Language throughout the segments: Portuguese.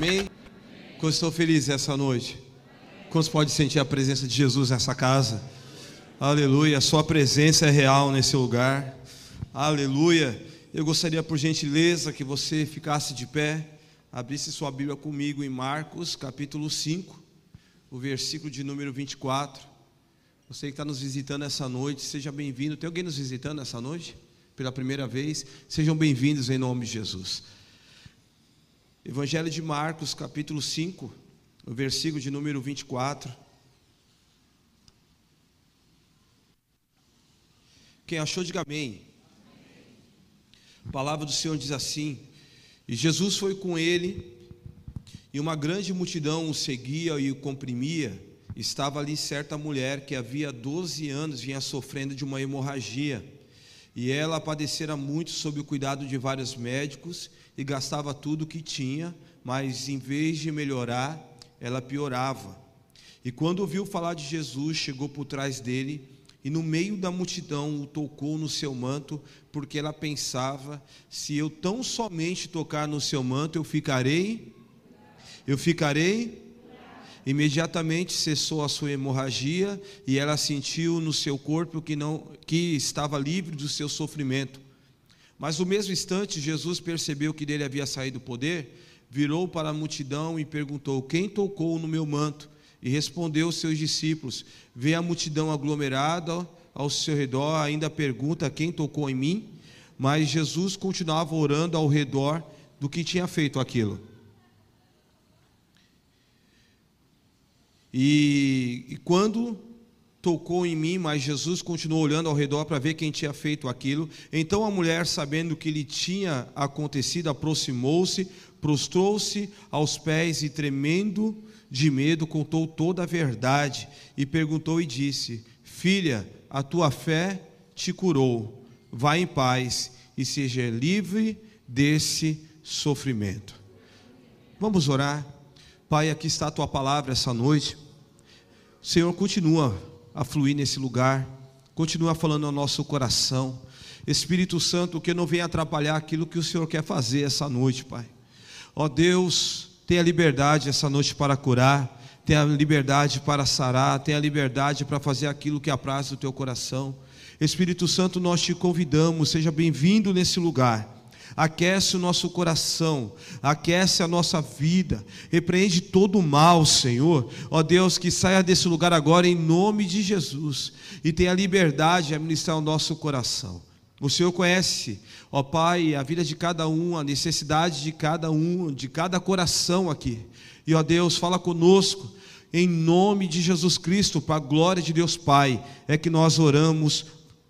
Amém? Como estou feliz essa noite. Quantos pode sentir a presença de Jesus nessa casa? Aleluia, a sua presença é real nesse lugar. Aleluia. Eu gostaria, por gentileza, que você ficasse de pé, abrisse sua Bíblia comigo em Marcos, capítulo 5, o versículo de número 24. Você que está nos visitando essa noite, seja bem-vindo. Tem alguém nos visitando essa noite? Pela primeira vez? Sejam bem-vindos em nome de Jesus. Evangelho de Marcos, capítulo 5, o versículo de número 24. Quem achou, diga amém. A palavra do Senhor diz assim: E Jesus foi com ele, e uma grande multidão o seguia e o comprimia. Estava ali certa mulher que havia 12 anos vinha sofrendo de uma hemorragia. E ela padecera muito sob o cuidado de vários médicos e gastava tudo que tinha, mas em vez de melhorar, ela piorava. E quando ouviu falar de Jesus, chegou por trás dele e no meio da multidão o tocou no seu manto, porque ela pensava: se eu tão somente tocar no seu manto, eu ficarei, eu ficarei. Imediatamente cessou a sua hemorragia e ela sentiu no seu corpo que não que estava livre do seu sofrimento. Mas no mesmo instante, Jesus percebeu que dele havia saído o poder, virou para a multidão e perguntou: Quem tocou no meu manto? E respondeu os seus discípulos: Vê a multidão aglomerada ao seu redor, ainda pergunta: Quem tocou em mim? Mas Jesus continuava orando ao redor do que tinha feito aquilo. E, e quando tocou em mim, mas Jesus continuou olhando ao redor para ver quem tinha feito aquilo. Então a mulher, sabendo o que lhe tinha acontecido, aproximou-se, prostrou-se aos pés e, tremendo de medo, contou toda a verdade e perguntou e disse: Filha, a tua fé te curou. Vá em paz e seja livre desse sofrimento. Vamos orar. Pai, aqui está a tua palavra essa noite. Senhor, continua a fluir nesse lugar, continua falando ao nosso coração. Espírito Santo, que não venha atrapalhar aquilo que o Senhor quer fazer essa noite, Pai. Ó Deus, tenha liberdade essa noite para curar, tenha liberdade para sarar, tenha liberdade para fazer aquilo que apraz do teu coração. Espírito Santo, nós te convidamos, seja bem-vindo nesse lugar aquece o nosso coração, aquece a nossa vida, repreende todo o mal, Senhor. Ó Deus, que saia desse lugar agora em nome de Jesus e tenha liberdade de administrar o nosso coração. O Senhor conhece, ó Pai, a vida de cada um, a necessidade de cada um, de cada coração aqui. E ó Deus, fala conosco, em nome de Jesus Cristo, para a glória de Deus Pai, é que nós oramos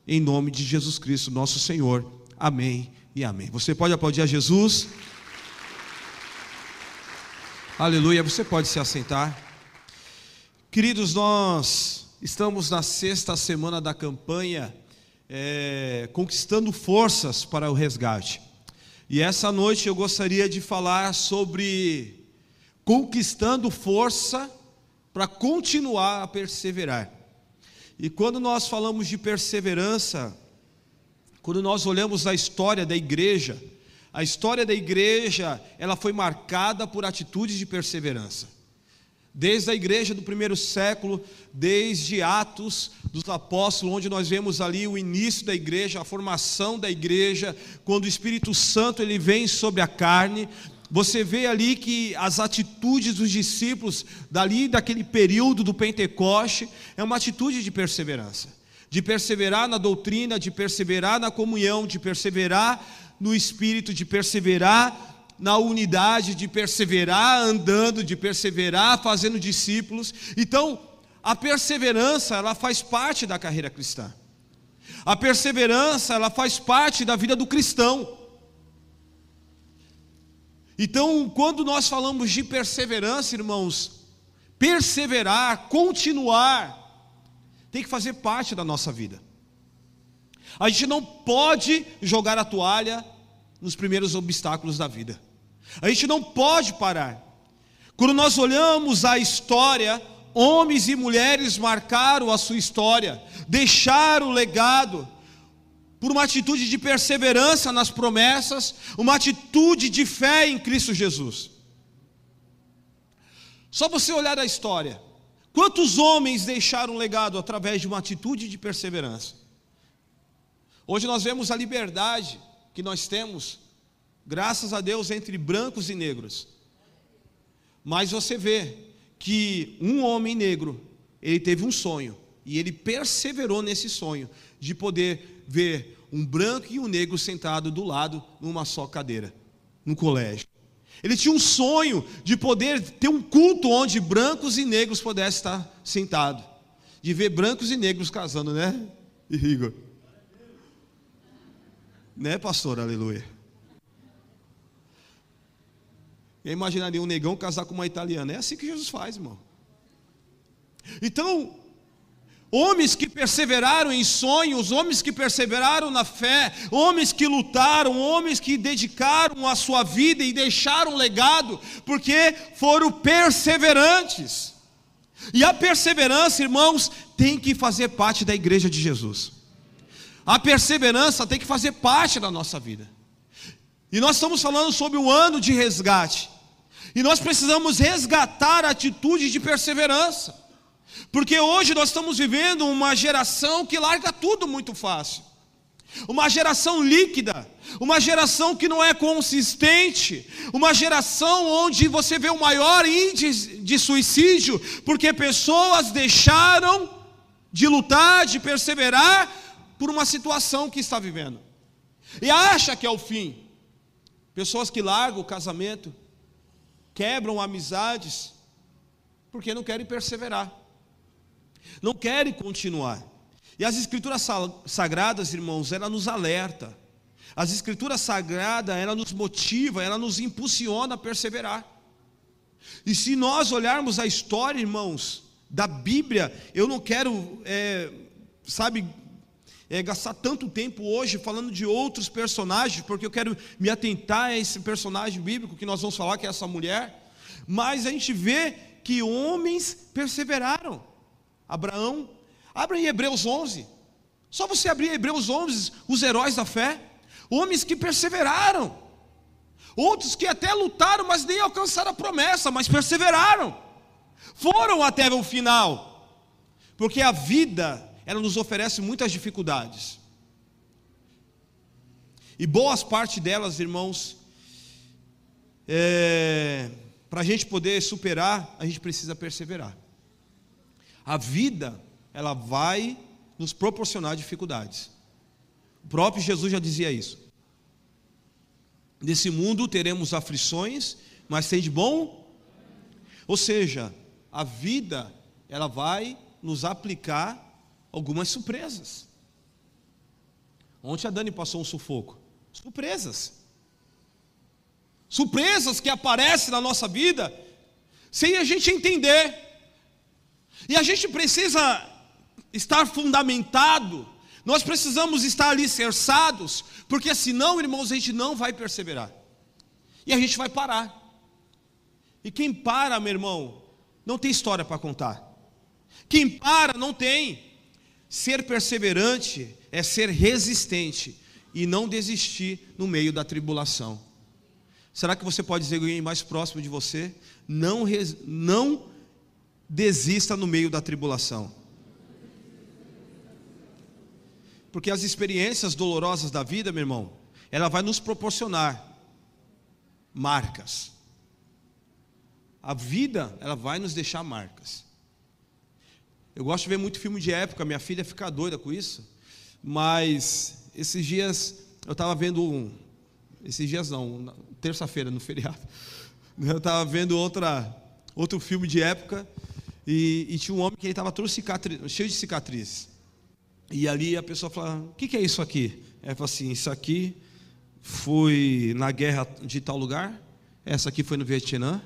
em nome de Jesus Cristo, nosso Senhor. Amém e amém. Você pode aplaudir a Jesus? Aleluia. Você pode se assentar. Queridos, nós estamos na sexta semana da campanha é, Conquistando Forças para o Resgate. E essa noite eu gostaria de falar sobre conquistando força para continuar a perseverar. E quando nós falamos de perseverança, quando nós olhamos a história da igreja, a história da igreja, ela foi marcada por atitudes de perseverança. Desde a igreja do primeiro século, desde Atos dos Apóstolos, onde nós vemos ali o início da igreja, a formação da igreja, quando o Espírito Santo ele vem sobre a carne, você vê ali que as atitudes dos discípulos, dali daquele período do Pentecoste, é uma atitude de perseverança de perseverar na doutrina, de perseverar na comunhão, de perseverar no espírito, de perseverar na unidade, de perseverar andando, de perseverar fazendo discípulos. Então, a perseverança, ela faz parte da carreira cristã. A perseverança, ela faz parte da vida do cristão. Então, quando nós falamos de perseverança, irmãos, perseverar, continuar, tem que fazer parte da nossa vida. A gente não pode jogar a toalha nos primeiros obstáculos da vida. A gente não pode parar. Quando nós olhamos a história, homens e mulheres marcaram a sua história, deixaram o legado por uma atitude de perseverança nas promessas, uma atitude de fé em Cristo Jesus. Só você olhar a história. Quantos homens deixaram legado através de uma atitude de perseverança? Hoje nós vemos a liberdade que nós temos, graças a Deus, entre brancos e negros. Mas você vê que um homem negro, ele teve um sonho, e ele perseverou nesse sonho, de poder ver um branco e um negro sentado do lado numa só cadeira, no colégio. Ele tinha um sonho de poder ter um culto onde brancos e negros pudessem estar sentados. De ver brancos e negros casando, né, Igor? Né, pastor? Aleluia. Eu imaginaria um negão casar com uma italiana. É assim que Jesus faz, irmão. Então, Homens que perseveraram em sonhos, homens que perseveraram na fé, homens que lutaram, homens que dedicaram a sua vida e deixaram legado, porque foram perseverantes. E a perseverança, irmãos, tem que fazer parte da igreja de Jesus. A perseverança tem que fazer parte da nossa vida. E nós estamos falando sobre o ano de resgate. E nós precisamos resgatar a atitude de perseverança. Porque hoje nós estamos vivendo uma geração que larga tudo muito fácil. Uma geração líquida, uma geração que não é consistente, uma geração onde você vê o maior índice de suicídio, porque pessoas deixaram de lutar, de perseverar por uma situação que está vivendo. E acha que é o fim. Pessoas que largam o casamento, quebram amizades, porque não querem perseverar não querem continuar. E as escrituras sagradas, irmãos, ela nos alerta. As escrituras sagradas, ela nos motiva, ela nos impulsiona a perseverar. E se nós olharmos a história, irmãos, da Bíblia, eu não quero, é, sabe, é, gastar tanto tempo hoje falando de outros personagens, porque eu quero me atentar a esse personagem bíblico que nós vamos falar, que é essa mulher. Mas a gente vê que homens perseveraram. Abraão. Abra em Hebreus 11. Só você abrir Hebreus 11, os heróis da fé, homens que perseveraram. Outros que até lutaram, mas nem alcançaram a promessa, mas perseveraram. Foram até o final. Porque a vida, ela nos oferece muitas dificuldades. E boas parte delas, irmãos, é, para a gente poder superar, a gente precisa perseverar. A vida, ela vai nos proporcionar dificuldades. O próprio Jesus já dizia isso. Nesse mundo teremos aflições, mas tem de bom. Ou seja, a vida, ela vai nos aplicar algumas surpresas. Ontem a Dani passou um sufoco. Surpresas. Surpresas que aparecem na nossa vida sem a gente entender. E a gente precisa estar fundamentado, nós precisamos estar alicerçados, porque senão, irmãos, a gente não vai perseverar. E a gente vai parar. E quem para, meu irmão, não tem história para contar. Quem para não tem. Ser perseverante é ser resistente e não desistir no meio da tribulação. Será que você pode dizer alguém mais próximo de você? Não, não desista no meio da tribulação. Porque as experiências dolorosas da vida, meu irmão, ela vai nos proporcionar marcas. A vida, ela vai nos deixar marcas. Eu gosto de ver muito filme de época, minha filha fica doida com isso. Mas esses dias eu estava vendo um, esses dias não, terça-feira no feriado. Eu estava vendo outra outro filme de época e, e tinha um homem que ele estava todo cheio de cicatrizes. E ali a pessoa fala: O que, que é isso aqui? Ele falou assim: Isso aqui foi na guerra de tal lugar. Essa aqui foi no Vietnã.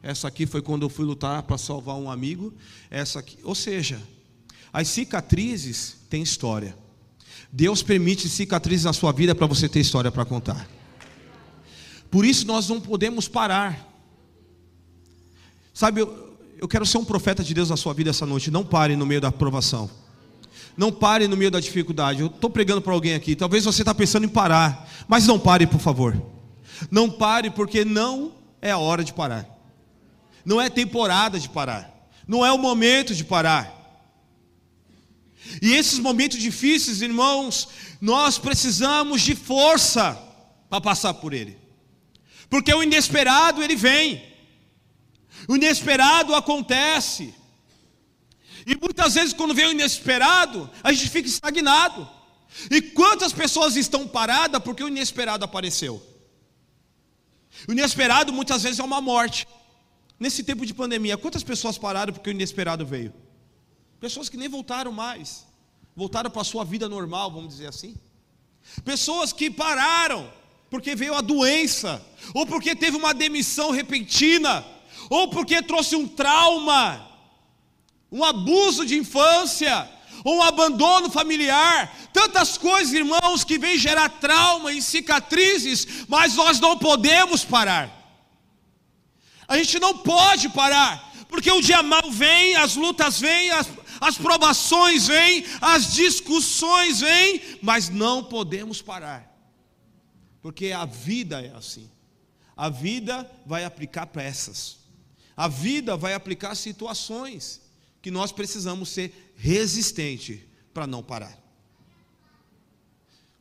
Essa aqui foi quando eu fui lutar para salvar um amigo. Essa aqui, ou seja, as cicatrizes têm história. Deus permite cicatrizes na sua vida para você ter história para contar. Por isso nós não podemos parar. Sabe, eu quero ser um profeta de Deus na sua vida essa noite. Não pare no meio da aprovação. Não pare no meio da dificuldade. Eu estou pregando para alguém aqui. Talvez você está pensando em parar. Mas não pare, por favor. Não pare, porque não é a hora de parar. Não é temporada de parar. Não é o momento de parar. E esses momentos difíceis, irmãos, nós precisamos de força para passar por ele. Porque o inesperado ele vem. O inesperado acontece. E muitas vezes, quando vem o inesperado, a gente fica estagnado. E quantas pessoas estão paradas porque o inesperado apareceu? O inesperado muitas vezes é uma morte. Nesse tempo de pandemia, quantas pessoas pararam porque o inesperado veio? Pessoas que nem voltaram mais, voltaram para a sua vida normal, vamos dizer assim. Pessoas que pararam porque veio a doença, ou porque teve uma demissão repentina, ou porque trouxe um trauma, um abuso de infância, ou um abandono familiar, tantas coisas, irmãos, que vêm gerar trauma e cicatrizes, mas nós não podemos parar. A gente não pode parar, porque o dia mal vem, as lutas vêm, as, as provações vêm, as discussões vêm, mas não podemos parar, porque a vida é assim. A vida vai aplicar peças, a vida vai aplicar situações que nós precisamos ser resistente para não parar.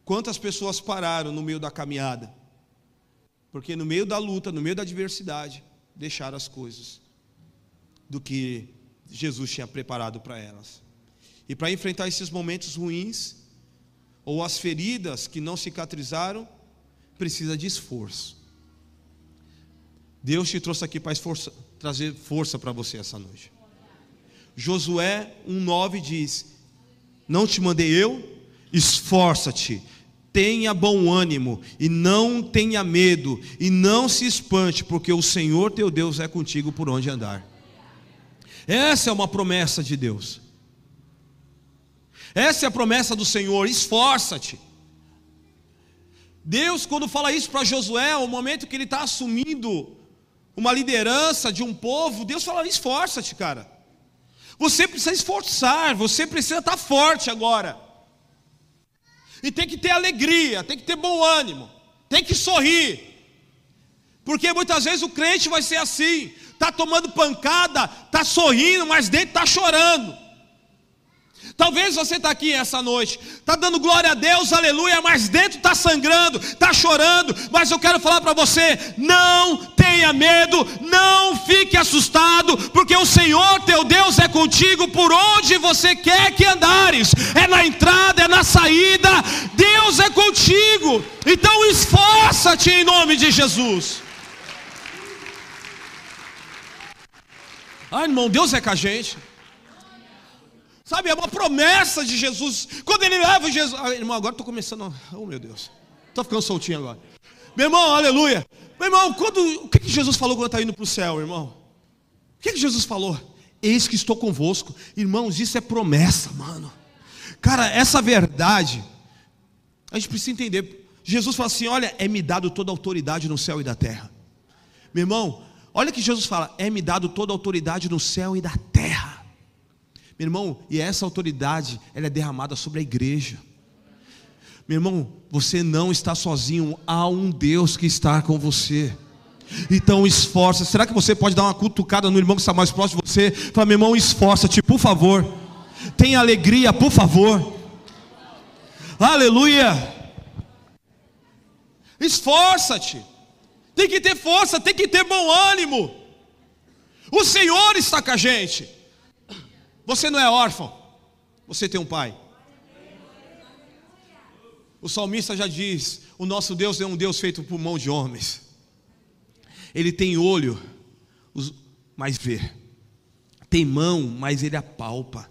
Quantas pessoas pararam no meio da caminhada? Porque no meio da luta, no meio da adversidade, deixaram as coisas do que Jesus tinha preparado para elas. E para enfrentar esses momentos ruins, ou as feridas que não cicatrizaram, precisa de esforço. Deus te trouxe aqui para trazer força para você essa noite. Josué 1,9 diz: Não te mandei eu? Esforça-te, tenha bom ânimo, e não tenha medo, e não se espante, porque o Senhor teu Deus é contigo por onde andar. Essa é uma promessa de Deus. Essa é a promessa do Senhor: esforça-te. Deus, quando fala isso para Josué, o momento que ele está assumindo uma liderança de um povo, Deus fala: esforça-te, cara. Você precisa esforçar, você precisa estar forte agora. E tem que ter alegria, tem que ter bom ânimo, tem que sorrir. Porque muitas vezes o crente vai ser assim, está tomando pancada, está sorrindo, mas dentro está chorando. Talvez você está aqui essa noite, está dando glória a Deus, aleluia, mas dentro está sangrando, está chorando. Mas eu quero falar para você: não tenha medo, não fique assustado, porque o Senhor teu Deus é contigo por onde você quer que andares, é na entrada, é na saída, Deus é contigo. Então esforça-te em nome de Jesus. Ah, irmão, Deus é com a gente. Sabe, é uma promessa de Jesus. Quando ele leva Jesus. Ah, irmão, agora estou começando. Oh, meu Deus. Estou ficando soltinho agora. Meu irmão, aleluia. Meu irmão, quando, o que, que Jesus falou quando está indo para o céu, irmão? O que, que Jesus falou? Eis que estou convosco. Irmãos, isso é promessa, mano. Cara, essa verdade, a gente precisa entender. Jesus fala assim: olha, é me dado toda a autoridade no céu e da terra. Meu irmão, olha que Jesus fala: é me dado toda a autoridade no céu e da terra. Meu irmão, e essa autoridade, ela é derramada sobre a igreja. Meu irmão, você não está sozinho, há um Deus que está com você. Então esforça. Será que você pode dar uma cutucada no irmão que está mais próximo de você? Fala, meu irmão, esforça-te, por favor. Tenha alegria, por favor. Aleluia. Esforça-te. Tem que ter força, tem que ter bom ânimo. O Senhor está com a gente. Você não é órfão, você tem um pai. O salmista já diz: o nosso Deus é um Deus feito por mão de homens. Ele tem olho, mas vê. Tem mão, mas ele apalpa.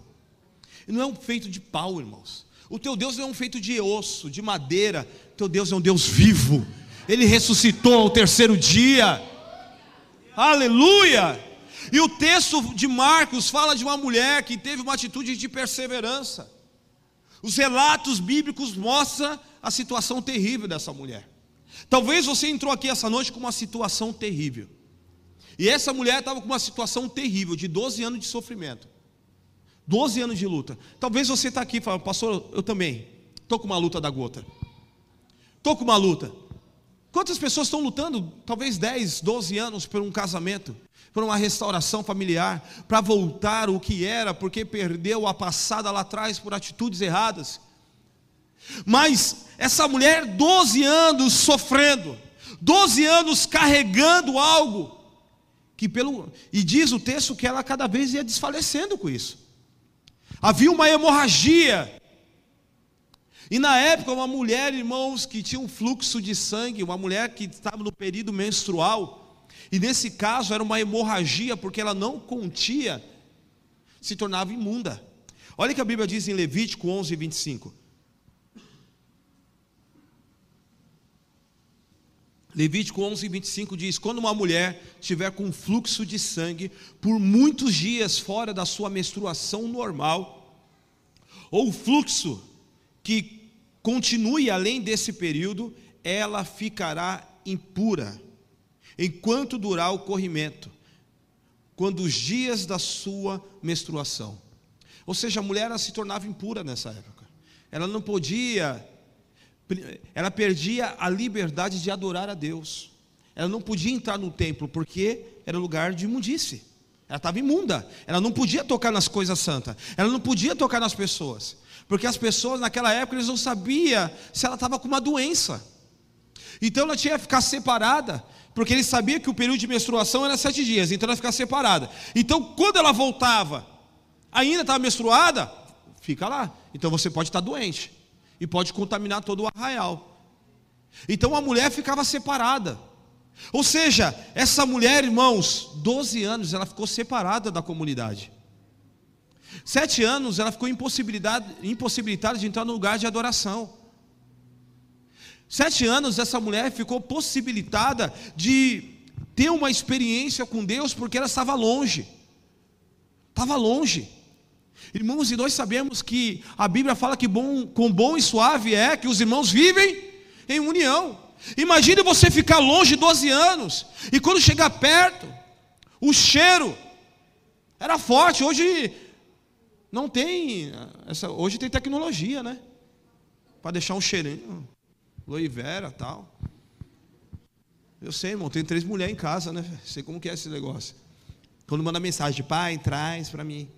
Não é um feito de pau, irmãos. O teu Deus não é um feito de osso, de madeira. O teu Deus é um Deus vivo. Ele ressuscitou ao terceiro dia. Aleluia! E o texto de Marcos fala de uma mulher que teve uma atitude de perseverança. Os relatos bíblicos mostram a situação terrível dessa mulher. Talvez você entrou aqui essa noite com uma situação terrível. E essa mulher estava com uma situação terrível, de 12 anos de sofrimento. 12 anos de luta. Talvez você está aqui falando, pastor, eu também. Estou com uma luta da gota. Estou com uma luta. Quantas pessoas estão lutando, talvez 10, 12 anos, por um casamento, por uma restauração familiar, para voltar o que era, porque perdeu a passada lá atrás por atitudes erradas. Mas essa mulher, 12 anos sofrendo, 12 anos carregando algo, que pelo e diz o texto que ela cada vez ia desfalecendo com isso. Havia uma hemorragia. E na época, uma mulher, irmãos, que tinha um fluxo de sangue, uma mulher que estava no período menstrual, e nesse caso era uma hemorragia, porque ela não contia, se tornava imunda. Olha o que a Bíblia diz em Levítico 11, 25. Levítico 11, 25 diz: Quando uma mulher tiver com fluxo de sangue por muitos dias fora da sua menstruação normal, ou fluxo que continue além desse período, ela ficará impura, enquanto durar o corrimento, quando os dias da sua menstruação. Ou seja, a mulher ela se tornava impura nessa época. Ela não podia ela perdia a liberdade de adorar a Deus. Ela não podia entrar no templo porque era lugar de imundície. Ela estava imunda. Ela não podia tocar nas coisas santas. Ela não podia tocar nas pessoas. Porque as pessoas naquela época eles não sabiam se ela estava com uma doença. Então ela tinha que ficar separada, porque eles sabiam que o período de menstruação era sete dias, então ela ficar separada. Então quando ela voltava, ainda estava menstruada, fica lá. Então você pode estar doente e pode contaminar todo o arraial. Então a mulher ficava separada. Ou seja, essa mulher, irmãos, 12 anos, ela ficou separada da comunidade. Sete anos ela ficou impossibilitada de entrar no lugar de adoração. Sete anos essa mulher ficou possibilitada de ter uma experiência com Deus porque ela estava longe. Estava longe. Irmãos, e nós sabemos que a Bíblia fala que bom, com bom e suave é que os irmãos vivem em união. Imagine você ficar longe 12 anos e quando chegar perto, o cheiro era forte. Hoje não tem essa, hoje tem tecnologia, né? Para deixar um cheirinho, aloe vera, tal. Eu sei, irmão, tem três mulheres em casa, né? Sei como que é esse negócio. Quando manda mensagem, pai, traz para mim.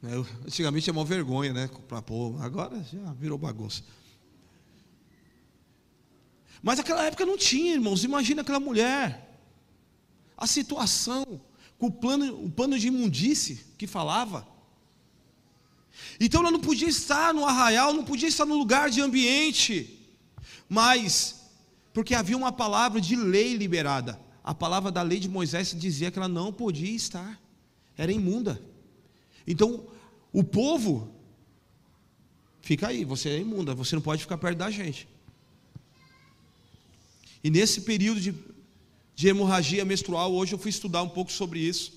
Né? Antigamente é uma vergonha, né? Para pôr, agora já virou bagunça. Mas naquela época não tinha, irmãos. Imagina aquela mulher, a situação, com o, plano, o pano de imundície que falava. Então ela não podia estar no arraial, não podia estar no lugar de ambiente, mas, porque havia uma palavra de lei liberada. A palavra da lei de Moisés dizia que ela não podia estar, era imunda. Então, o povo fica aí, você é imunda, você não pode ficar perto da gente. E nesse período de, de hemorragia menstrual, hoje eu fui estudar um pouco sobre isso.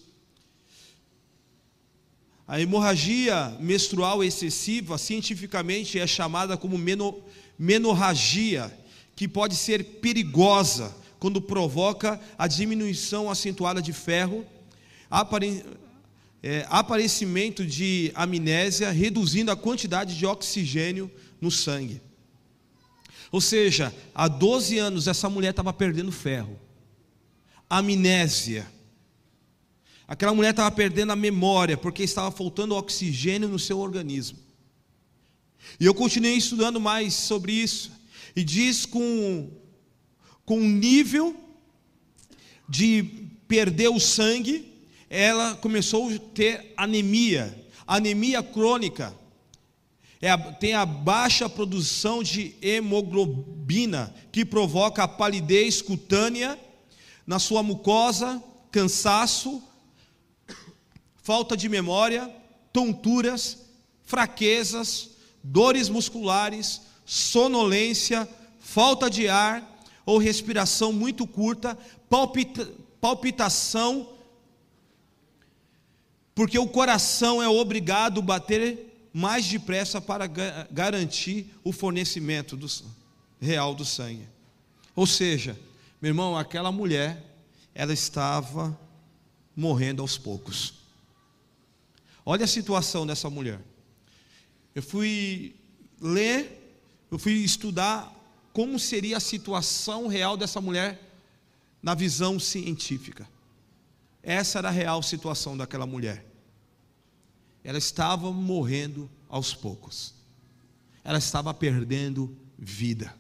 A hemorragia menstrual excessiva, cientificamente, é chamada como meno, menorragia, que pode ser perigosa quando provoca a diminuição acentuada de ferro, é, aparecimento de amnésia, reduzindo a quantidade de oxigênio no sangue. Ou seja, há 12 anos essa mulher estava perdendo ferro. Amnésia. Aquela mulher estava perdendo a memória, porque estava faltando oxigênio no seu organismo. E eu continuei estudando mais sobre isso. E diz com, com um nível de perder o sangue, ela começou a ter anemia, anemia crônica. É a, tem a baixa produção de hemoglobina, que provoca a palidez cutânea na sua mucosa, cansaço, falta de memória, tonturas, fraquezas, dores musculares, sonolência, falta de ar ou respiração muito curta, palpita, palpitação porque o coração é obrigado a bater mais depressa para garantir o fornecimento do, real do sangue. Ou seja, meu irmão, aquela mulher, ela estava morrendo aos poucos. Olha a situação dessa mulher. Eu fui ler, eu fui estudar como seria a situação real dessa mulher na visão científica. Essa era a real situação daquela mulher. Ela estava morrendo aos poucos. Ela estava perdendo vida.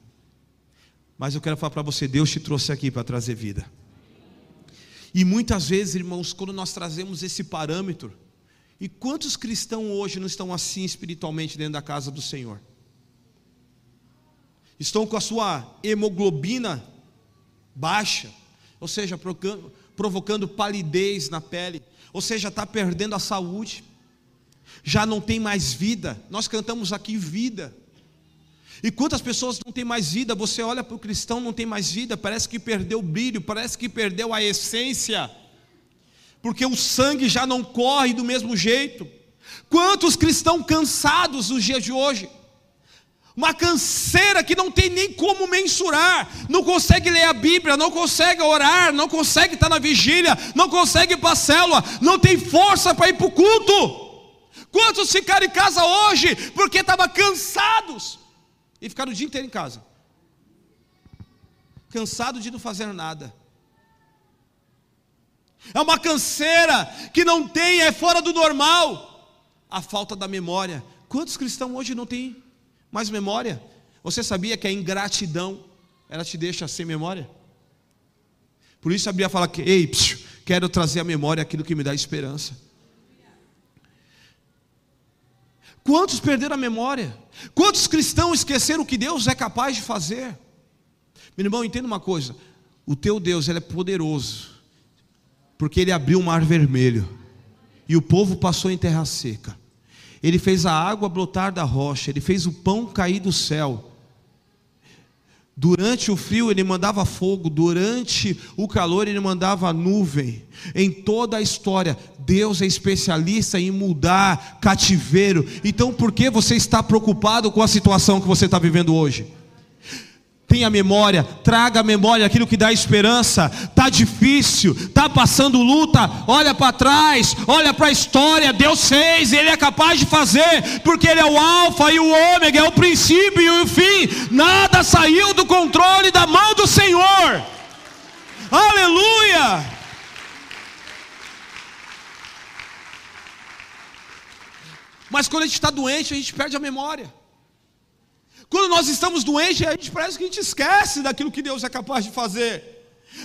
Mas eu quero falar para você, Deus te trouxe aqui para trazer vida. E muitas vezes, irmãos, quando nós trazemos esse parâmetro, e quantos cristãos hoje não estão assim espiritualmente dentro da casa do Senhor? Estão com a sua hemoglobina baixa, ou seja, provocando palidez na pele, ou seja, está perdendo a saúde, já não tem mais vida. Nós cantamos aqui vida. E quantas pessoas não têm mais vida? Você olha para o cristão, não tem mais vida, parece que perdeu o brilho, parece que perdeu a essência, porque o sangue já não corre do mesmo jeito. Quantos cristãos cansados nos dias de hoje? Uma canseira que não tem nem como mensurar, não consegue ler a Bíblia, não consegue orar, não consegue estar na vigília, não consegue ir para a célula, não tem força para ir para o culto. Quantos ficaram em casa hoje porque estavam cansados? E ficar o dia inteiro em casa, cansado de não fazer nada. É uma canseira que não tem, é fora do normal. A falta da memória. Quantos cristãos hoje não têm mais memória? Você sabia que a ingratidão ela te deixa sem memória? Por isso a Bíblia fala que, ei, psiu, quero trazer à memória aquilo que me dá esperança. Quantos perderam a memória? Quantos cristãos esqueceram o que Deus é capaz de fazer? Meu irmão, entenda uma coisa: o teu Deus ele é poderoso, porque ele abriu o mar vermelho e o povo passou em terra seca. Ele fez a água brotar da rocha, ele fez o pão cair do céu. Durante o frio ele mandava fogo, durante o calor ele mandava nuvem. Em toda a história, Deus é especialista em mudar cativeiro. Então, por que você está preocupado com a situação que você está vivendo hoje? Tenha memória, traga a memória aquilo que dá esperança. Tá difícil, tá passando luta. Olha para trás, olha para a história. Deus fez, Ele é capaz de fazer, porque Ele é o Alfa e o Ômega, é o princípio e o fim. Nada saiu do controle da mão do Senhor. Aleluia! Mas quando a gente está doente, a gente perde a memória. Quando nós estamos doentes, a gente parece que a gente esquece daquilo que Deus é capaz de fazer.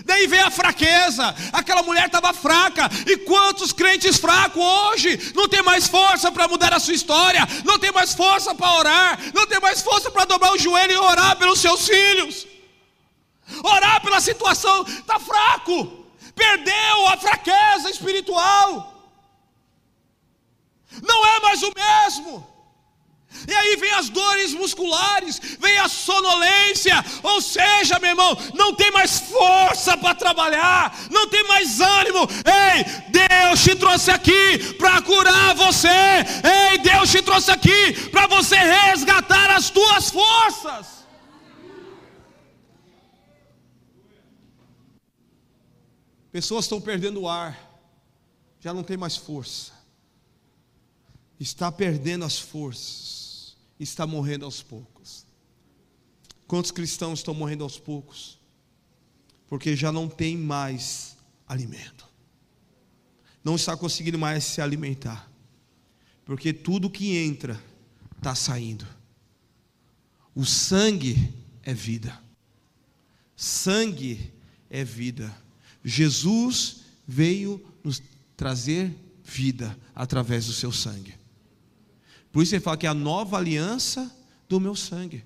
Daí vem a fraqueza, aquela mulher estava fraca, e quantos crentes fracos hoje não tem mais força para mudar a sua história, não tem mais força para orar, não tem mais força para dobrar o joelho e orar pelos seus filhos, orar pela situação, está fraco, perdeu a fraqueza espiritual, não é mais o mesmo. E aí vem as dores musculares, vem a sonolência, ou seja, meu irmão, não tem mais força para trabalhar, não tem mais ânimo. Ei, Deus te trouxe aqui para curar você. Ei, Deus te trouxe aqui para você resgatar as tuas forças. Pessoas estão perdendo o ar, já não tem mais força, está perdendo as forças está morrendo aos poucos. Quantos cristãos estão morrendo aos poucos? Porque já não tem mais alimento. Não está conseguindo mais se alimentar. Porque tudo que entra está saindo. O sangue é vida. Sangue é vida. Jesus veio nos trazer vida através do seu sangue. Por isso ele fala que é a nova aliança do meu sangue.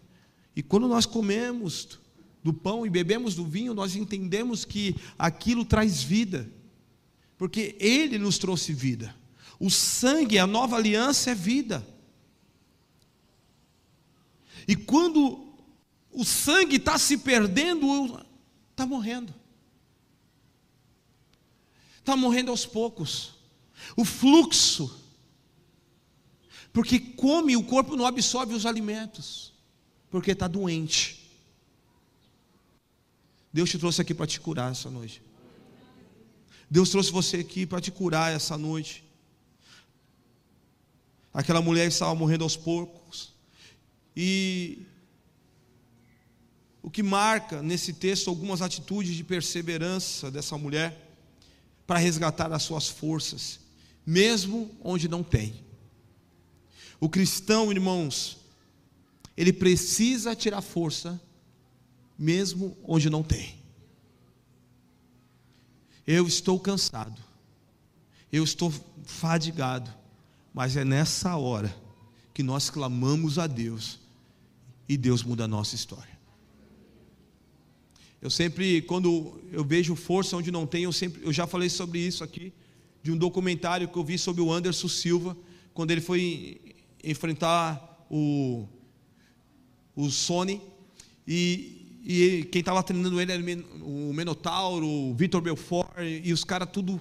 E quando nós comemos do pão e bebemos do vinho, nós entendemos que aquilo traz vida. Porque ele nos trouxe vida. O sangue, a nova aliança é vida. E quando o sangue está se perdendo, está morrendo. Está morrendo aos poucos. O fluxo porque come o corpo não absorve os alimentos, porque está doente. Deus te trouxe aqui para te curar essa noite. Deus trouxe você aqui para te curar essa noite. Aquela mulher estava morrendo aos poucos. E o que marca nesse texto algumas atitudes de perseverança dessa mulher para resgatar as suas forças, mesmo onde não tem. O cristão, irmãos, ele precisa tirar força, mesmo onde não tem. Eu estou cansado, eu estou fadigado, mas é nessa hora que nós clamamos a Deus e Deus muda a nossa história. Eu sempre, quando eu vejo força onde não tem, eu sempre, eu já falei sobre isso aqui, de um documentário que eu vi sobre o Anderson Silva, quando ele foi enfrentar o, o Sony, e, e quem estava treinando ele era o Menotauro, o Vitor Belfort, e os caras tudo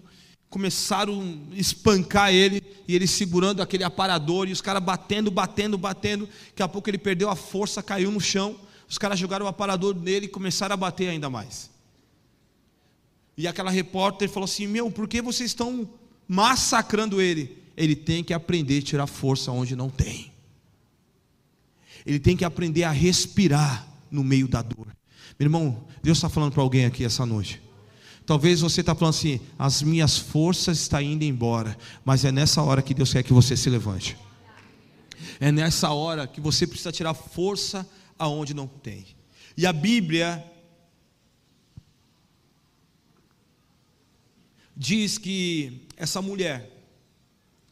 começaram a espancar ele, e ele segurando aquele aparador, e os caras batendo, batendo, batendo. Daqui a pouco ele perdeu a força, caiu no chão. Os caras jogaram o aparador nele e começaram a bater ainda mais. E aquela repórter falou assim: Meu, por que vocês estão massacrando ele? Ele tem que aprender a tirar força onde não tem. Ele tem que aprender a respirar no meio da dor. Meu irmão, Deus está falando para alguém aqui essa noite. Talvez você está falando assim: as minhas forças estão indo embora, mas é nessa hora que Deus quer que você se levante. É nessa hora que você precisa tirar força aonde não tem. E a Bíblia diz que essa mulher,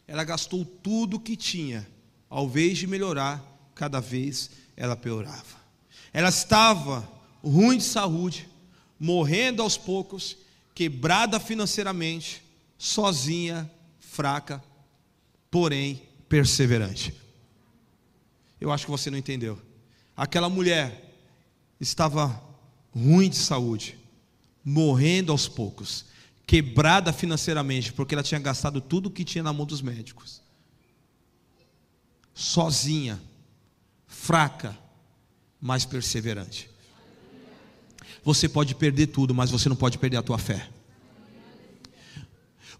ela gastou tudo que tinha, ao invés de melhorar, cada vez ela piorava. Ela estava ruim de saúde, morrendo aos poucos, quebrada financeiramente, sozinha, fraca, porém perseverante. Eu acho que você não entendeu. Aquela mulher estava ruim de saúde, morrendo aos poucos, quebrada financeiramente, porque ela tinha gastado tudo o que tinha na mão dos médicos. Sozinha, fraca, mas perseverante. Você pode perder tudo, mas você não pode perder a tua fé.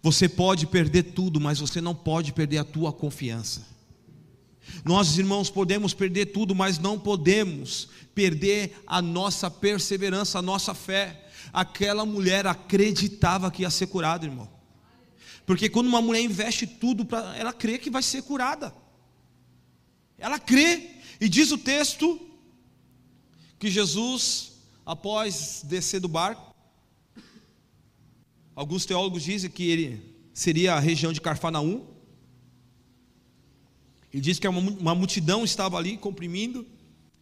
Você pode perder tudo, mas você não pode perder a tua confiança. Nós, irmãos, podemos perder tudo, mas não podemos perder a nossa perseverança, a nossa fé. Aquela mulher acreditava que ia ser curada, irmão. Porque quando uma mulher investe tudo, para ela crê que vai ser curada. Ela crê, e diz o texto que Jesus após descer do barco. Alguns teólogos dizem que ele seria a região de Carfanaum. Ele diz que uma multidão estava ali comprimindo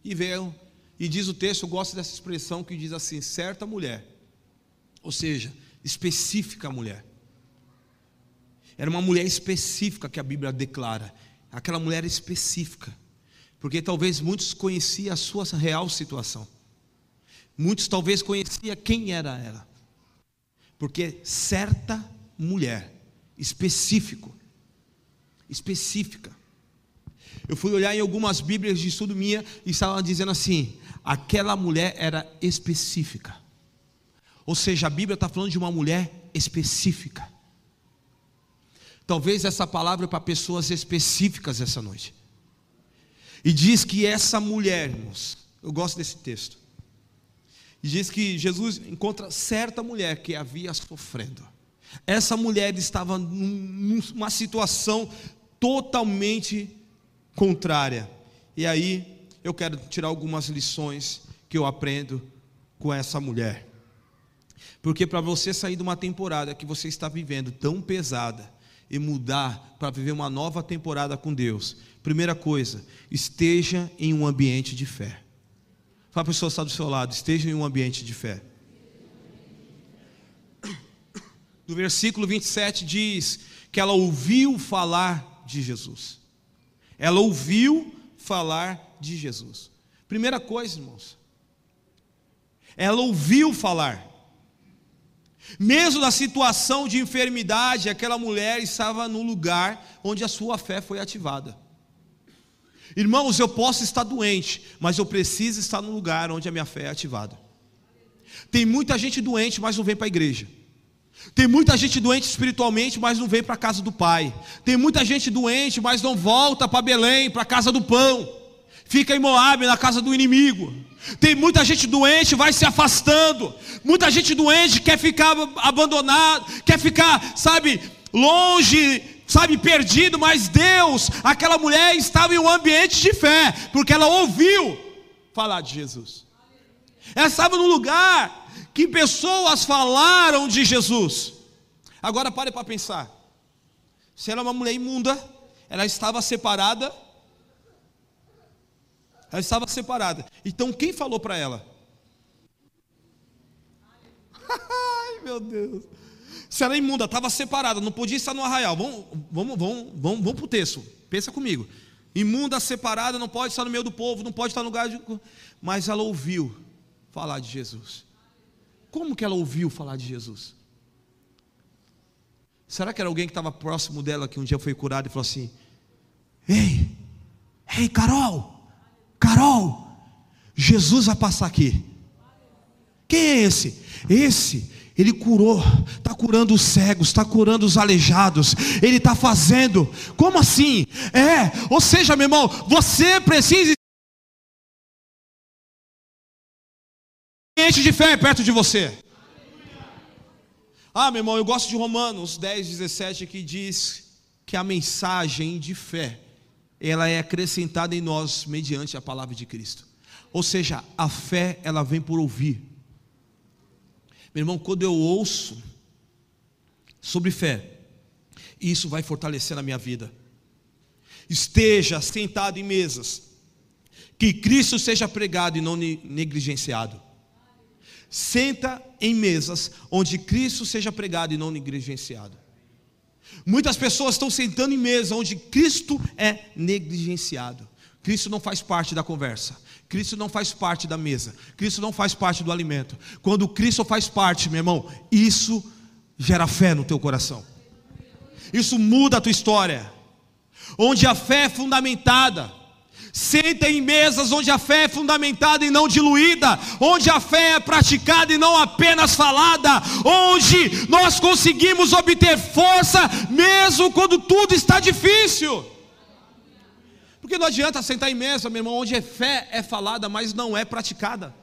e veio. E diz o texto, eu gosto dessa expressão que diz assim: certa mulher, ou seja, específica mulher. Era uma mulher específica que a Bíblia declara. Aquela mulher específica. Porque talvez muitos conheciam a sua real situação. Muitos talvez conheciam quem era ela. Porque certa mulher, específico, específica. Eu fui olhar em algumas Bíblias de estudo minha e estava dizendo assim: aquela mulher era específica. Ou seja, a Bíblia está falando de uma mulher específica. Talvez essa palavra é para pessoas específicas essa noite. E diz que essa mulher, irmãos, eu gosto desse texto. E diz que Jesus encontra certa mulher que havia sofrendo. Essa mulher estava numa situação totalmente contrária. E aí eu quero tirar algumas lições que eu aprendo com essa mulher. Porque para você sair de uma temporada que você está vivendo tão pesada e mudar para viver uma nova temporada com Deus, primeira coisa, esteja em um ambiente de fé. Fala a pessoa que está do seu lado, esteja em um ambiente de fé. No versículo 27 diz que ela ouviu falar de Jesus. Ela ouviu falar de Jesus. Primeira coisa, irmãos. Ela ouviu falar. Mesmo na situação de enfermidade, aquela mulher estava no lugar onde a sua fé foi ativada. Irmãos, eu posso estar doente, mas eu preciso estar no lugar onde a minha fé é ativada. Tem muita gente doente, mas não vem para a igreja. Tem muita gente doente espiritualmente, mas não vem para a casa do Pai. Tem muita gente doente, mas não volta para Belém, para a casa do pão. Fica em Moab, na casa do inimigo. Tem muita gente doente, vai se afastando. Muita gente doente quer ficar abandonado, quer ficar, sabe, longe, sabe, perdido. Mas Deus, aquela mulher estava em um ambiente de fé, porque ela ouviu falar de Jesus. Ela estava num lugar que pessoas falaram de Jesus. Agora pare para pensar. Se ela é uma mulher imunda, ela estava separada. Ela estava separada. Então quem falou para ela? Ai, meu Deus. Se ela é imunda, estava separada, não podia estar no arraial. Vamos, vamos, vamos, vamos, vamos para o texto. Pensa comigo. Imunda, separada, não pode estar no meio do povo, não pode estar no lugar de. Mas ela ouviu falar de Jesus. Como que ela ouviu falar de Jesus? Será que era alguém que estava próximo dela que um dia foi curado e falou assim: Ei, ei, Carol, Carol, Jesus vai passar aqui. Quem é esse? Esse, ele curou, está curando os cegos, está curando os aleijados, ele está fazendo. Como assim? É, ou seja, meu irmão, você precisa de fé perto de você. Ah, meu irmão, eu gosto de Romanos 10, 17, que diz que a mensagem de fé, ela é acrescentada em nós mediante a palavra de Cristo. Ou seja, a fé, ela vem por ouvir. Meu irmão, quando eu ouço sobre fé, isso vai fortalecer a minha vida. Esteja sentado em mesas, que Cristo seja pregado e não negligenciado. Senta em mesas onde Cristo seja pregado e não negligenciado. Muitas pessoas estão sentando em mesa onde Cristo é negligenciado. Cristo não faz parte da conversa. Cristo não faz parte da mesa. Cristo não faz parte do alimento. Quando Cristo faz parte, meu irmão, isso gera fé no teu coração. Isso muda a tua história. Onde a fé é fundamentada Senta em mesas onde a fé é fundamentada e não diluída, onde a fé é praticada e não apenas falada, onde nós conseguimos obter força mesmo quando tudo está difícil. Porque não adianta sentar em mesa, meu irmão, onde a fé é falada, mas não é praticada.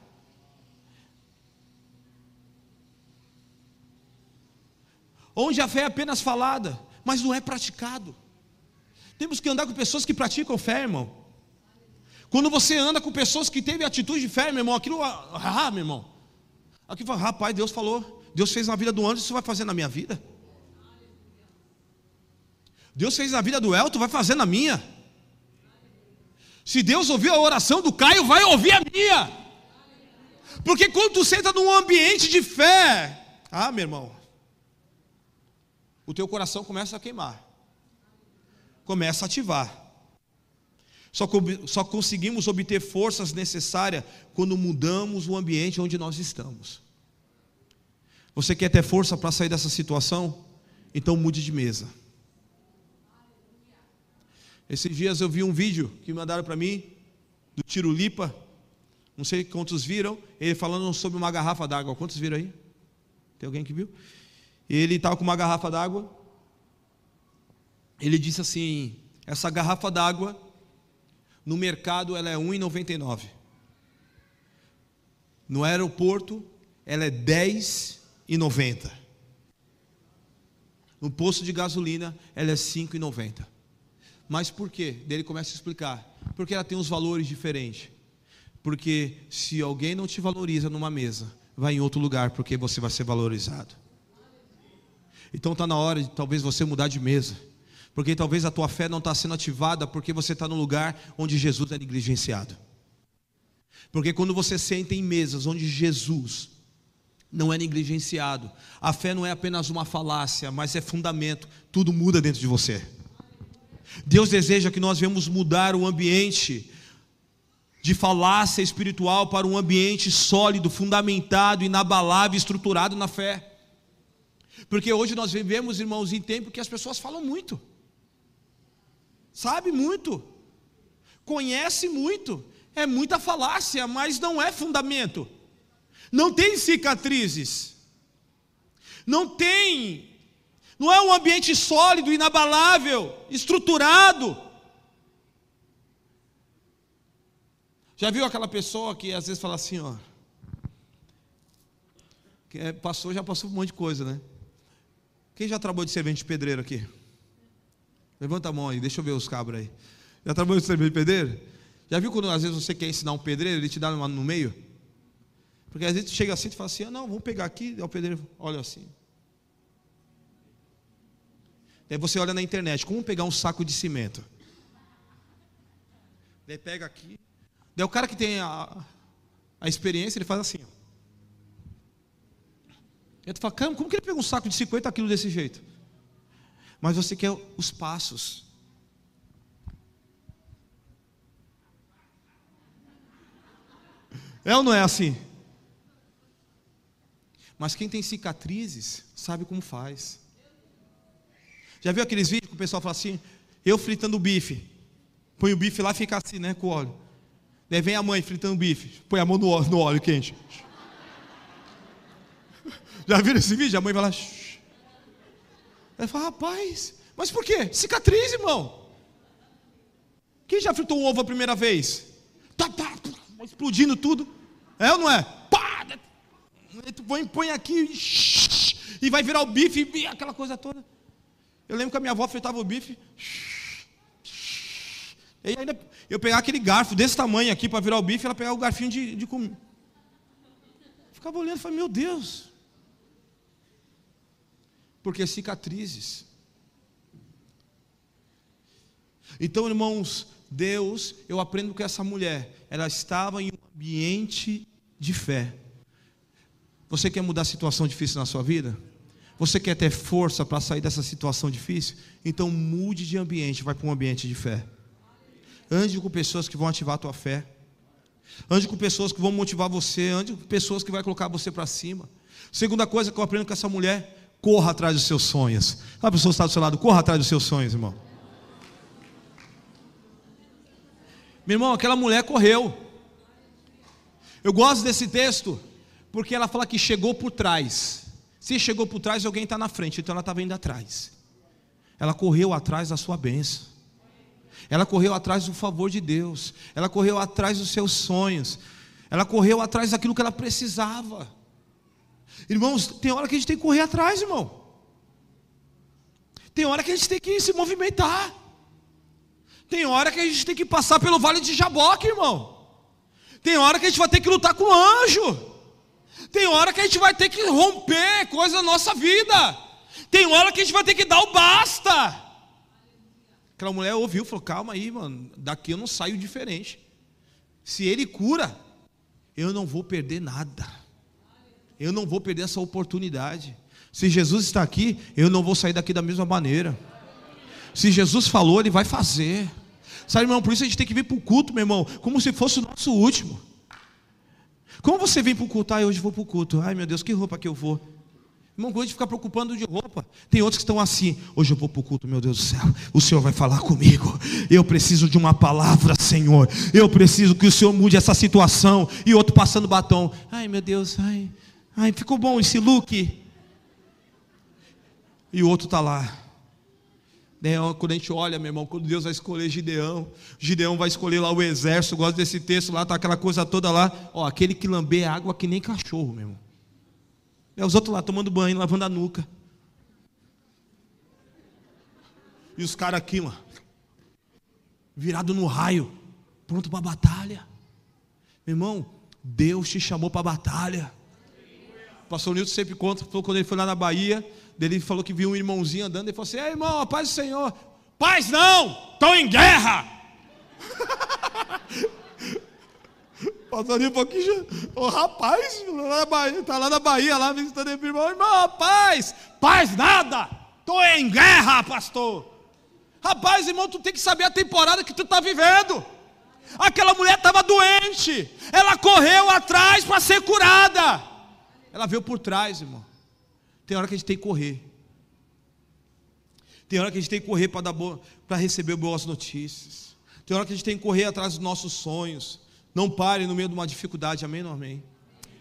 Onde a fé é apenas falada, mas não é praticado. Temos que andar com pessoas que praticam fé, irmão. Quando você anda com pessoas que teve atitude de fé, meu irmão, aquilo, ah, meu irmão. Aqui fala, rapaz, Deus falou, Deus fez na vida do Anderson, isso vai fazer na minha vida. Deus fez na vida do Elton, vai fazer na minha. Se Deus ouviu a oração do Caio, vai ouvir a minha. Porque quando tu senta num ambiente de fé, ah, meu irmão, o teu coração começa a queimar, começa a ativar. Só, só conseguimos obter forças necessárias quando mudamos o ambiente onde nós estamos. Você quer ter força para sair dessa situação? Então mude de mesa. Esses dias eu vi um vídeo que mandaram para mim, do Tiro Lipa. Não sei quantos viram, ele falando sobre uma garrafa d'água. Quantos viram aí? Tem alguém que viu? Ele estava com uma garrafa d'água. Ele disse assim: essa garrafa d'água no mercado ela é 1,99. No aeroporto ela é 10,90. No posto de gasolina ela é 5,90. Mas por quê? Dele começa a explicar. Porque ela tem uns valores diferentes. Porque se alguém não te valoriza numa mesa, vai em outro lugar porque você vai ser valorizado. Então está na hora de talvez você mudar de mesa porque talvez a tua fé não está sendo ativada porque você está no lugar onde Jesus é negligenciado. Porque quando você senta em mesas onde Jesus não é negligenciado, a fé não é apenas uma falácia, mas é fundamento, tudo muda dentro de você. Deus deseja que nós venhamos mudar o ambiente de falácia espiritual para um ambiente sólido, fundamentado, inabalável, estruturado na fé. Porque hoje nós vivemos, irmãos, em tempo que as pessoas falam muito sabe muito, conhece muito, é muita falácia, mas não é fundamento, não tem cicatrizes, não tem, não é um ambiente sólido, inabalável, estruturado. Já viu aquela pessoa que às vezes fala assim, ó. Que é, passou, já passou um monte de coisa, né? Quem já trabalhou de servente pedreiro aqui? Levanta a mão aí, deixa eu ver os cabros aí. Já trabalhou servente de pedreiro? Já viu quando às vezes você quer ensinar um pedreiro, ele te dá no meio? Porque às vezes chega assim e fala assim, ah, não, vamos pegar aqui, o pedreiro olha assim. Daí você olha na internet, como pegar um saco de cimento? Daí pega aqui. Daí o cara que tem a, a experiência, ele faz assim. Ó. E tu fala, como que ele pega um saco de 50 quilos desse jeito? Mas você quer os passos. É ou não é assim? Mas quem tem cicatrizes sabe como faz. Já viu aqueles vídeos que o pessoal fala assim? Eu fritando bife. Põe o bife lá e fica assim, né? Com óleo. Daí vem a mãe fritando bife. Põe a mão no óleo, no óleo quente. Já viram esse vídeo? A mãe vai lá. Ela fala, rapaz, mas por quê? Cicatriz, irmão. Quem já fritou um ovo a primeira vez? Tá, tá, tá explodindo tudo. É ou não é? Pá! Tu põe, põe aqui e vai virar o bife, aquela coisa toda. Eu lembro que a minha avó fritava o bife. E ainda eu pegar aquele garfo desse tamanho aqui para virar o bife, ela pegar o garfinho de, de comer. Ficava olhando e falei, meu Deus. Porque cicatrizes. Então, irmãos, Deus, eu aprendo com essa mulher, ela estava em um ambiente de fé. Você quer mudar a situação difícil na sua vida? Você quer ter força para sair dessa situação difícil? Então mude de ambiente, vai para um ambiente de fé. Ande com pessoas que vão ativar a tua fé. Ande com pessoas que vão motivar você, ande com pessoas que vão colocar você para cima. Segunda coisa que eu aprendo com essa mulher, corra atrás dos seus sonhos. A pessoa está do seu lado, corra atrás dos seus sonhos, irmão. Meu irmão, aquela mulher correu. Eu gosto desse texto, porque ela fala que chegou por trás. Se chegou por trás, alguém está na frente, então ela estava indo atrás. Ela correu atrás da sua bênção. Ela correu atrás do favor de Deus. Ela correu atrás dos seus sonhos. Ela correu atrás daquilo que ela precisava. Irmãos, tem hora que a gente tem que correr atrás, irmão. Tem hora que a gente tem que se movimentar. Tem hora que a gente tem que passar pelo vale de Jaboque, irmão. Tem hora que a gente vai ter que lutar com o anjo. Tem hora que a gente vai ter que romper coisa da nossa vida. Tem hora que a gente vai ter que dar o basta. Aquela mulher ouviu, falou: calma aí, mano, daqui eu não saio diferente. Se ele cura, eu não vou perder nada. Eu não vou perder essa oportunidade. Se Jesus está aqui, eu não vou sair daqui da mesma maneira. Se Jesus falou, ele vai fazer. Sabe, irmão, por isso a gente tem que vir para o culto, meu irmão, como se fosse o nosso último. Como você vem para o culto? Ah, hoje vou para o culto. Ai, meu Deus, que roupa que eu vou? Irmão, gosto de ficar preocupando de roupa. Tem outros que estão assim. Hoje eu vou para o culto, meu Deus do céu. O Senhor vai falar comigo. Eu preciso de uma palavra, Senhor. Eu preciso que o Senhor mude essa situação. E outro passando batom. Ai, meu Deus, ai. Ai, ficou bom esse look. E o outro está lá. Gideão, quando a gente olha, meu irmão, quando Deus vai escolher Gideão, Gideão vai escolher lá o exército, gosto desse texto lá, tá aquela coisa toda lá, ó, aquele que lambe água que nem cachorro, meu irmão. É os outros lá tomando banho, lavando a nuca. E os caras aqui, mano, virado no raio, pronto para a batalha. Meu irmão, Deus te chamou para a batalha. Pastor Nilton sempre conta, quando ele foi lá na Bahia, ele falou que viu um irmãozinho andando e falou assim: Ei, irmão, a paz do Senhor. Paz não, estou em guerra. Passou ali um pouquinho. O rapaz, está lá na Bahia, lá visitando o irmão. Irmão, paz, paz nada. Estou em guerra, pastor. Rapaz, irmão, tu tem que saber a temporada que tu está vivendo. Aquela mulher estava doente. Ela correu atrás para ser curada. Ela veio por trás, irmão. Tem hora que a gente tem que correr. Tem hora que a gente tem que correr para dar para receber boas notícias. Tem hora que a gente tem que correr atrás dos nossos sonhos. Não pare no meio de uma dificuldade, amém ou amém?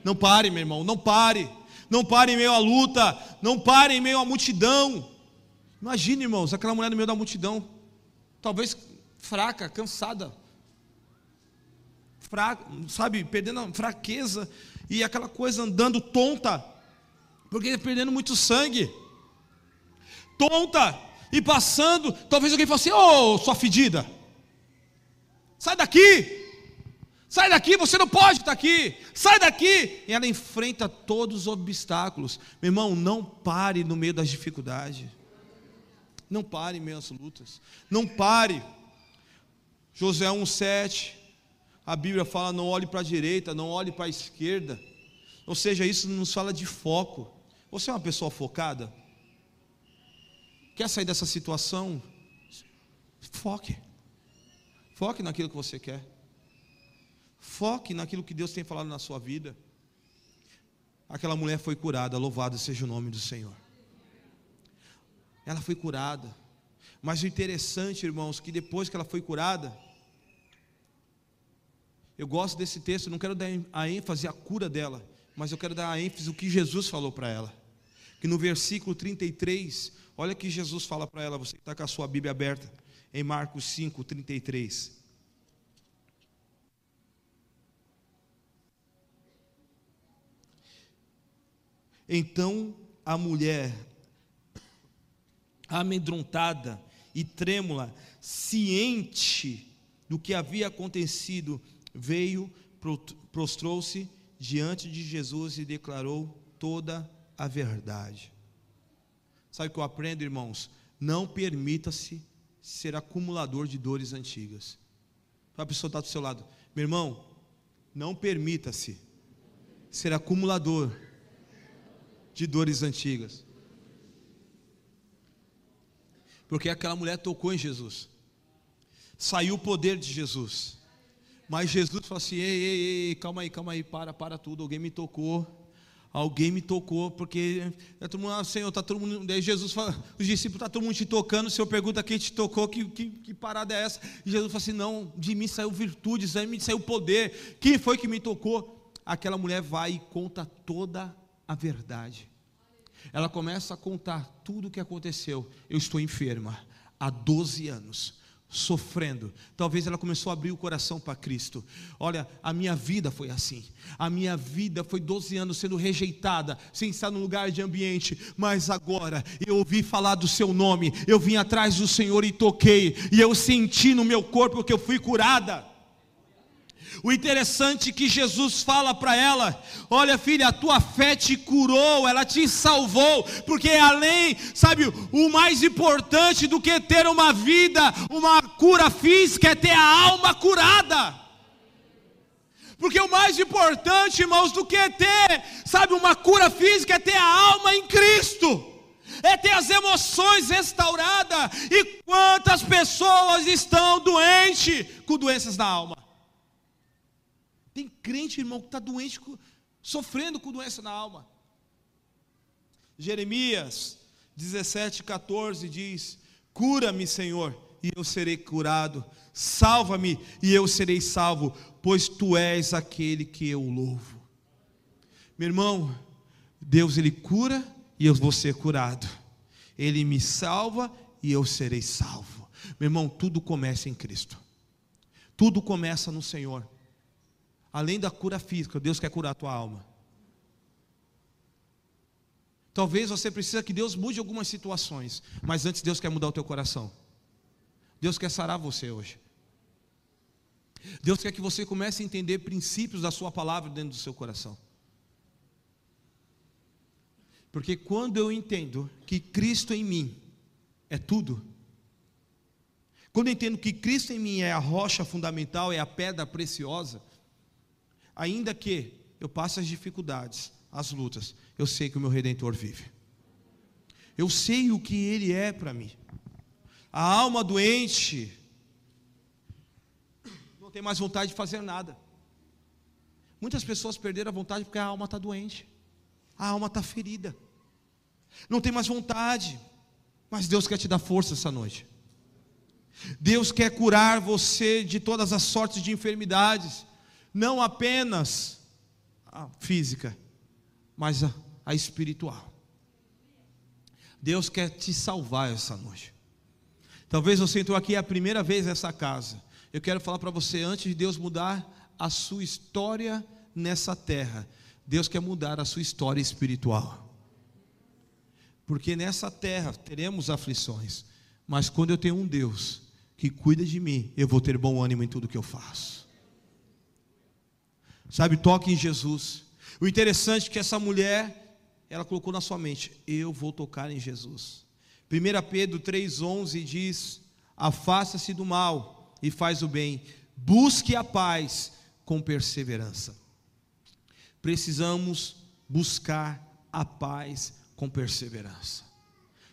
Não pare, meu irmão, não pare. Não pare em meio à luta, não pare em meio à multidão. Imagine, irmãos, aquela mulher no meio da multidão, talvez fraca, cansada. fra, sabe, perdendo a fraqueza e aquela coisa andando tonta, porque perdendo muito sangue, tonta e passando. Talvez alguém fale assim: Ô, oh, sua fedida, sai daqui. Sai daqui, você não pode estar aqui. Sai daqui. E ela enfrenta todos os obstáculos. Meu irmão, não pare no meio das dificuldades. Não pare em meio às lutas. Não pare. José 1,7. A Bíblia fala: não olhe para a direita, não olhe para a esquerda. Ou seja, isso nos fala de foco. Você é uma pessoa focada? Quer sair dessa situação? Foque. Foque naquilo que você quer. Foque naquilo que Deus tem falado na sua vida. Aquela mulher foi curada, louvado seja o nome do Senhor. Ela foi curada. Mas o interessante, irmãos, que depois que ela foi curada, eu gosto desse texto, não quero dar a ênfase à cura dela, mas eu quero dar a ênfase o que Jesus falou para ela. Que no versículo 33, olha que Jesus fala para ela, você que está com a sua Bíblia aberta, em Marcos 5, 33. Então a mulher, amedrontada e trêmula, ciente do que havia acontecido, veio, prostrou-se diante de Jesus e declarou toda a verdade. Sabe o que eu aprendo, irmãos? Não permita-se ser acumulador de dores antigas. A pessoa está do seu lado, meu irmão, não permita-se ser acumulador de dores antigas. Porque aquela mulher tocou em Jesus. Saiu o poder de Jesus. Mas Jesus falou assim: ei, ei, ei, calma aí, calma aí, para, para tudo. Alguém me tocou. Alguém me tocou, porque é todo mundo, ah, Senhor, está todo mundo. Daí Jesus fala, os discípulos, está todo mundo te tocando. O Senhor pergunta quem te tocou, que, que, que parada é essa? E Jesus fala assim: não, de mim saiu virtude, de mim saiu poder. Quem foi que me tocou? Aquela mulher vai e conta toda a verdade. Ela começa a contar tudo o que aconteceu. Eu estou enferma há 12 anos, sofrendo. Talvez ela começou a abrir o coração para Cristo. Olha, a minha vida foi assim. A minha vida foi 12 anos sendo rejeitada, sem estar no lugar de ambiente, mas agora eu ouvi falar do seu nome. Eu vim atrás do Senhor e toquei, e eu senti no meu corpo que eu fui curada. O interessante é que Jesus fala para ela: Olha, filha, a tua fé te curou, ela te salvou, porque além, sabe, o mais importante do que ter uma vida, uma cura física, é ter a alma curada. Porque o mais importante, irmãos, do que ter, sabe, uma cura física é ter a alma em Cristo é ter as emoções restauradas. E quantas pessoas estão doentes com doenças da alma? Tem crente, irmão, que está doente, sofrendo com doença na alma. Jeremias 17, 14 diz: Cura-me, Senhor, e eu serei curado. Salva-me, e eu serei salvo, pois tu és aquele que eu louvo. Meu irmão, Deus ele cura e eu vou ser curado. Ele me salva e eu serei salvo. Meu irmão, tudo começa em Cristo. Tudo começa no Senhor. Além da cura física, Deus quer curar a tua alma. Talvez você precise que Deus mude algumas situações, mas antes Deus quer mudar o teu coração. Deus quer sarar você hoje. Deus quer que você comece a entender princípios da sua palavra dentro do seu coração. Porque quando eu entendo que Cristo em mim é tudo, quando eu entendo que Cristo em mim é a rocha fundamental, é a pedra preciosa, ainda que eu passe as dificuldades, as lutas, eu sei que o meu redentor vive. Eu sei o que ele é para mim. A alma doente não tem mais vontade de fazer nada. Muitas pessoas perderam a vontade porque a alma está doente, a alma está ferida, não tem mais vontade, mas Deus quer te dar força essa noite. Deus quer curar você de todas as sortes de enfermidades não apenas a física, mas a, a espiritual. Deus quer te salvar essa noite. Talvez você entrou aqui a primeira vez nessa casa. Eu quero falar para você, antes de Deus mudar a sua história nessa terra, Deus quer mudar a sua história espiritual. Porque nessa terra teremos aflições, mas quando eu tenho um Deus que cuida de mim, eu vou ter bom ânimo em tudo que eu faço. Sabe, toque em Jesus. O interessante é que essa mulher, ela colocou na sua mente: eu vou tocar em Jesus. 1 Pedro 3,11 diz: Afasta-se do mal e faz o bem, busque a paz com perseverança. Precisamos buscar a paz com perseverança.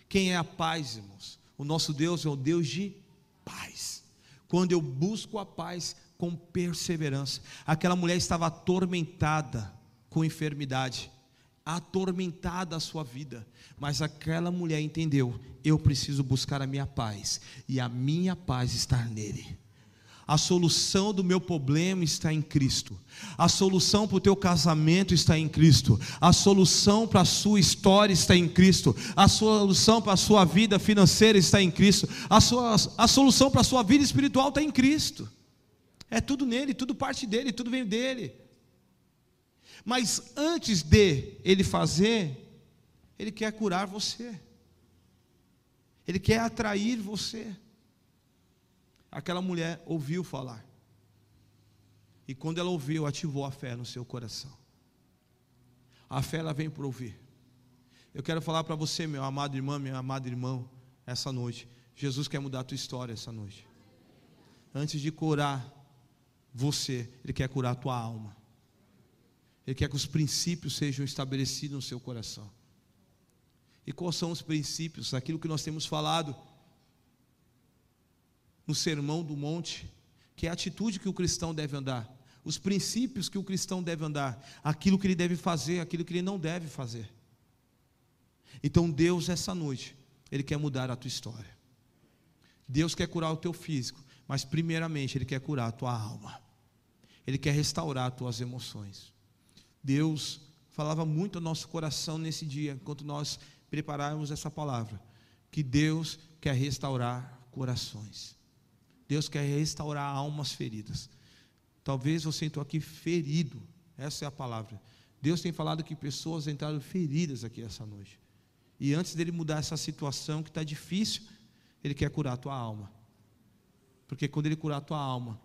Quem é a paz, irmãos? O nosso Deus é o Deus de paz. Quando eu busco a paz com perseverança, aquela mulher estava atormentada com enfermidade, atormentada a sua vida, mas aquela mulher entendeu: eu preciso buscar a minha paz, e a minha paz está nele. A solução do meu problema está em Cristo. A solução para o teu casamento está em Cristo. A solução para a sua história está em Cristo. A solução para a sua vida financeira está em Cristo. A, sua, a solução para a sua vida espiritual está em Cristo. É tudo nele, tudo parte dele, tudo vem dele. Mas antes de ele fazer, ele quer curar você. Ele quer atrair você aquela mulher ouviu falar. E quando ela ouviu, ativou a fé no seu coração. A fé ela vem por ouvir. Eu quero falar para você, meu amado irmão, meu amado irmão, essa noite. Jesus quer mudar a tua história essa noite. Antes de curar você, Ele quer curar a tua alma. Ele quer que os princípios sejam estabelecidos no seu coração. E quais são os princípios? Aquilo que nós temos falado no Sermão do Monte, que é a atitude que o cristão deve andar, os princípios que o cristão deve andar, aquilo que ele deve fazer, aquilo que ele não deve fazer. Então Deus essa noite, ele quer mudar a tua história. Deus quer curar o teu físico, mas primeiramente ele quer curar a tua alma. Ele quer restaurar as tuas emoções. Deus falava muito ao nosso coração nesse dia, enquanto nós preparávamos essa palavra, que Deus quer restaurar corações. Deus quer restaurar almas feridas. Talvez você entrou aqui ferido, essa é a palavra. Deus tem falado que pessoas entraram feridas aqui essa noite. E antes dele mudar essa situação que está difícil, ele quer curar a tua alma. Porque quando ele curar a tua alma,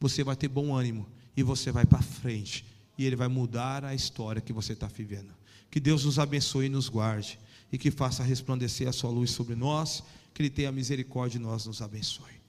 você vai ter bom ânimo e você vai para frente. E ele vai mudar a história que você está vivendo. Que Deus nos abençoe e nos guarde. E que faça resplandecer a sua luz sobre nós. Que Ele tenha misericórdia e nós nos abençoe.